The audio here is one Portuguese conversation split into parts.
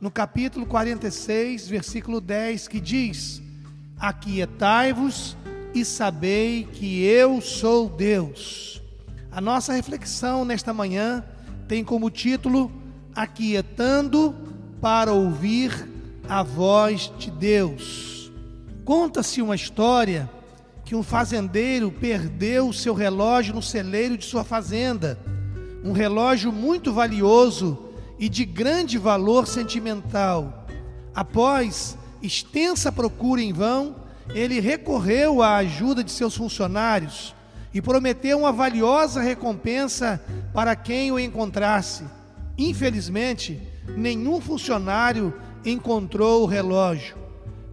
no capítulo 46, versículo 10, que diz: Aquietai-vos e sabei que eu sou Deus. A nossa reflexão nesta manhã tem como título Aquietando para ouvir a voz de Deus. Conta-se uma história que um fazendeiro perdeu o seu relógio no celeiro de sua fazenda, um relógio muito valioso e de grande valor sentimental. Após extensa procura em vão, ele recorreu à ajuda de seus funcionários e prometeu uma valiosa recompensa para quem o encontrasse. Infelizmente, nenhum funcionário encontrou o relógio.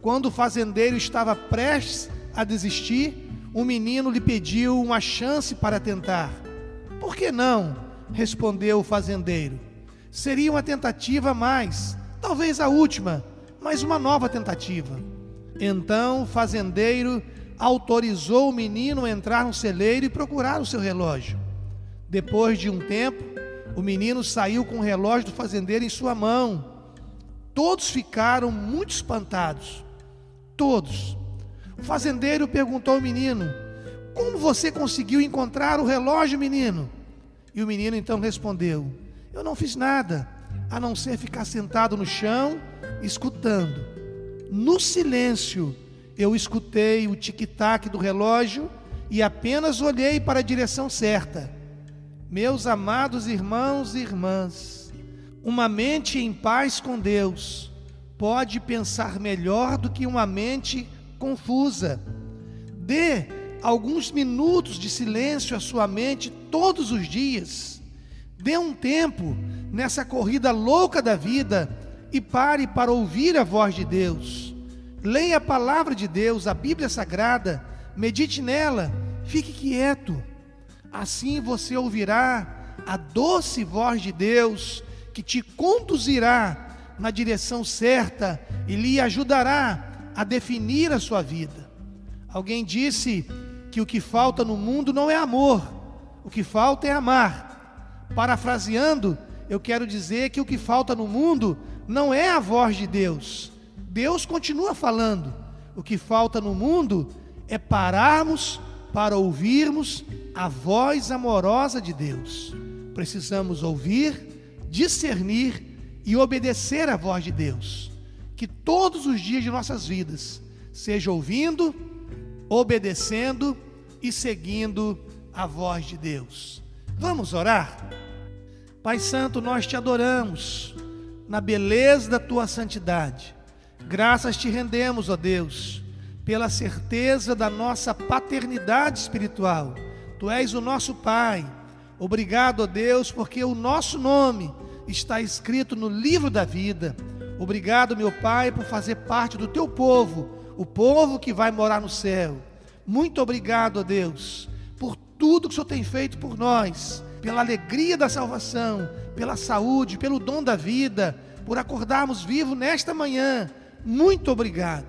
Quando o fazendeiro estava prestes a desistir, o menino lhe pediu uma chance para tentar. Por que não? respondeu o fazendeiro. Seria uma tentativa mais, talvez a última, mas uma nova tentativa. Então o fazendeiro autorizou o menino a entrar no celeiro e procurar o seu relógio. Depois de um tempo, o menino saiu com o relógio do fazendeiro em sua mão. Todos ficaram muito espantados. Todos. O fazendeiro perguntou ao menino: Como você conseguiu encontrar o relógio, menino? E o menino então respondeu: Eu não fiz nada, a não ser ficar sentado no chão, escutando. No silêncio, eu escutei o tic-tac do relógio e apenas olhei para a direção certa. Meus amados irmãos e irmãs, uma mente em paz com Deus pode pensar melhor do que uma mente confusa. Dê alguns minutos de silêncio à sua mente todos os dias. Dê um tempo nessa corrida louca da vida e pare para ouvir a voz de Deus. Leia a palavra de Deus, a Bíblia Sagrada, medite nela, fique quieto. Assim você ouvirá a doce voz de Deus que te conduzirá na direção certa e lhe ajudará a definir a sua vida. Alguém disse que o que falta no mundo não é amor, o que falta é amar. Parafraseando, eu quero dizer que o que falta no mundo não é a voz de Deus. Deus continua falando. O que falta no mundo é pararmos para ouvirmos a voz amorosa de Deus. Precisamos ouvir, discernir e obedecer à voz de Deus. Que todos os dias de nossas vidas seja ouvindo, obedecendo e seguindo a voz de Deus. Vamos orar? Pai Santo, nós te adoramos na beleza da tua santidade. Graças te rendemos, ó Deus, pela certeza da nossa paternidade espiritual. Tu és o nosso Pai. Obrigado, ó Deus, porque o nosso nome está escrito no livro da vida. Obrigado, meu Pai, por fazer parte do teu povo, o povo que vai morar no céu. Muito obrigado, ó Deus, por tudo que o Senhor tem feito por nós, pela alegria da salvação, pela saúde, pelo dom da vida, por acordarmos vivos nesta manhã. Muito obrigado.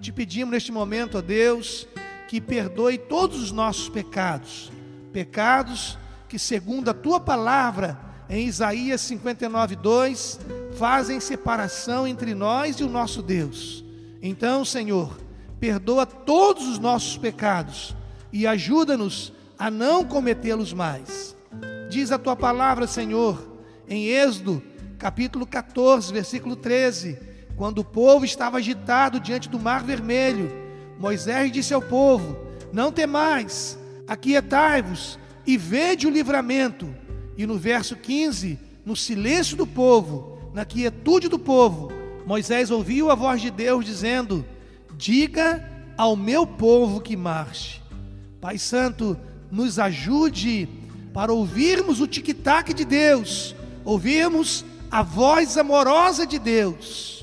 Te pedimos neste momento, ó Deus, que perdoe todos os nossos pecados, pecados que, segundo a tua palavra, em Isaías 59, 2, fazem separação entre nós e o nosso Deus. Então, Senhor, perdoa todos os nossos pecados e ajuda-nos a não cometê-los mais. Diz a tua palavra, Senhor, em Êxodo, capítulo 14, versículo 13, quando o povo estava agitado diante do mar vermelho, Moisés disse ao povo: Não temais, aquietai-vos e vede o livramento e no verso 15, no silêncio do povo, na quietude do povo, Moisés ouviu a voz de Deus dizendo: Diga ao meu povo que marche. Pai Santo, nos ajude para ouvirmos o tic-tac de Deus, ouvirmos a voz amorosa de Deus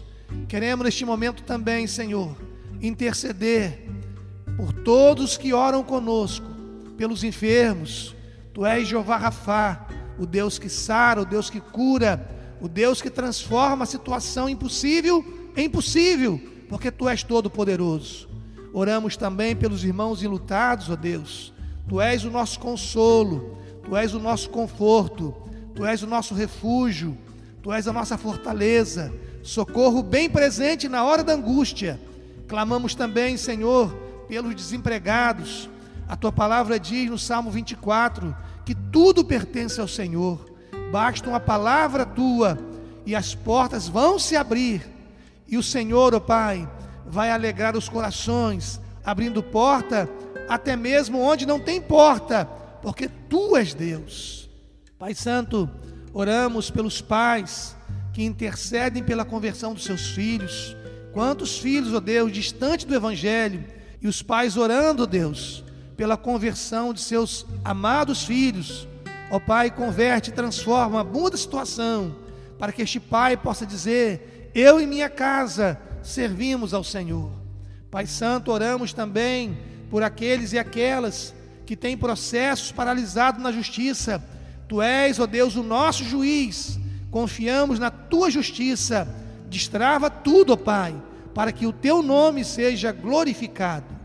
Queremos neste momento também, Senhor, interceder por todos que oram conosco, pelos enfermos. Tu és Jeová Rafá, o Deus que sara, o Deus que cura, o Deus que transforma a situação impossível em possível, porque tu és todo poderoso. Oramos também pelos irmãos enlutados, ó Deus. Tu és o nosso consolo, tu és o nosso conforto, tu és o nosso refúgio, tu és a nossa fortaleza, socorro bem presente na hora da angústia. Clamamos também, Senhor, pelos desempregados. A tua palavra diz no Salmo 24 que tudo pertence ao Senhor. Basta uma palavra tua e as portas vão se abrir. E o Senhor, ó oh Pai, vai alegrar os corações, abrindo porta até mesmo onde não tem porta, porque tu és Deus. Pai Santo, oramos pelos pais que intercedem pela conversão dos seus filhos. Quantos filhos, ó oh Deus, distante do Evangelho, e os pais orando, oh Deus, pela conversão de seus amados filhos. Ó Pai, converte, transforma, muda a situação, para que este pai possa dizer: Eu e minha casa servimos ao Senhor. Pai Santo, oramos também por aqueles e aquelas que têm processos paralisados na justiça. Tu és, ó Deus, o nosso juiz. Confiamos na tua justiça. Destrava tudo, ó Pai, para que o teu nome seja glorificado.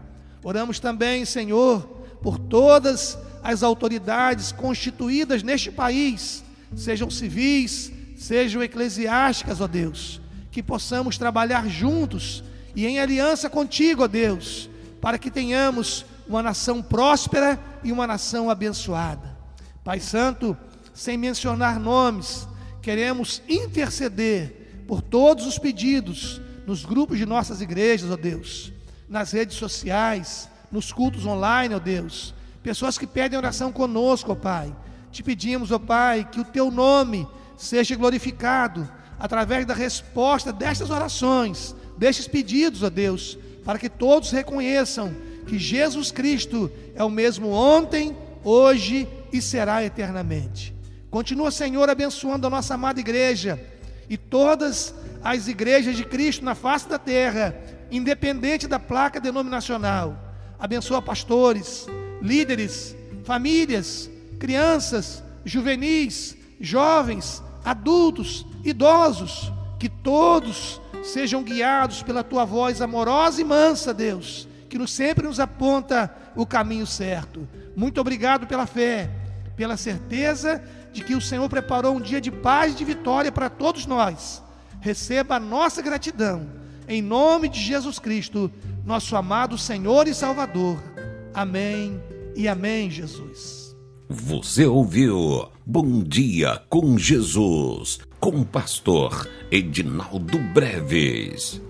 Oramos também, Senhor, por todas as autoridades constituídas neste país, sejam civis, sejam eclesiásticas, ó Deus que possamos trabalhar juntos e em aliança contigo, ó Deus, para que tenhamos uma nação próspera e uma nação abençoada. Pai Santo, sem mencionar nomes, queremos interceder por todos os pedidos nos grupos de nossas igrejas, ó Deus, nas redes sociais, nos cultos online, ó Deus. Pessoas que pedem oração conosco, ó Pai. Te pedimos, ó Pai, que o teu nome seja glorificado através da resposta destas orações, destes pedidos a Deus, para que todos reconheçam que Jesus Cristo é o mesmo ontem, hoje e será eternamente. Continua, Senhor, abençoando a nossa amada igreja e todas as igrejas de Cristo na face da terra, independente da placa denominacional. Abençoa pastores, líderes, famílias, crianças, juvenis, jovens, adultos, idosos, que todos sejam guiados pela tua voz amorosa e mansa, Deus, que nos, sempre nos aponta o caminho certo. Muito obrigado pela fé, pela certeza de que o Senhor preparou um dia de paz e de vitória para todos nós. Receba a nossa gratidão, em nome de Jesus Cristo, nosso amado Senhor e Salvador. Amém e amém, Jesus. Você ouviu Bom Dia com Jesus, com o pastor Edinaldo Breves.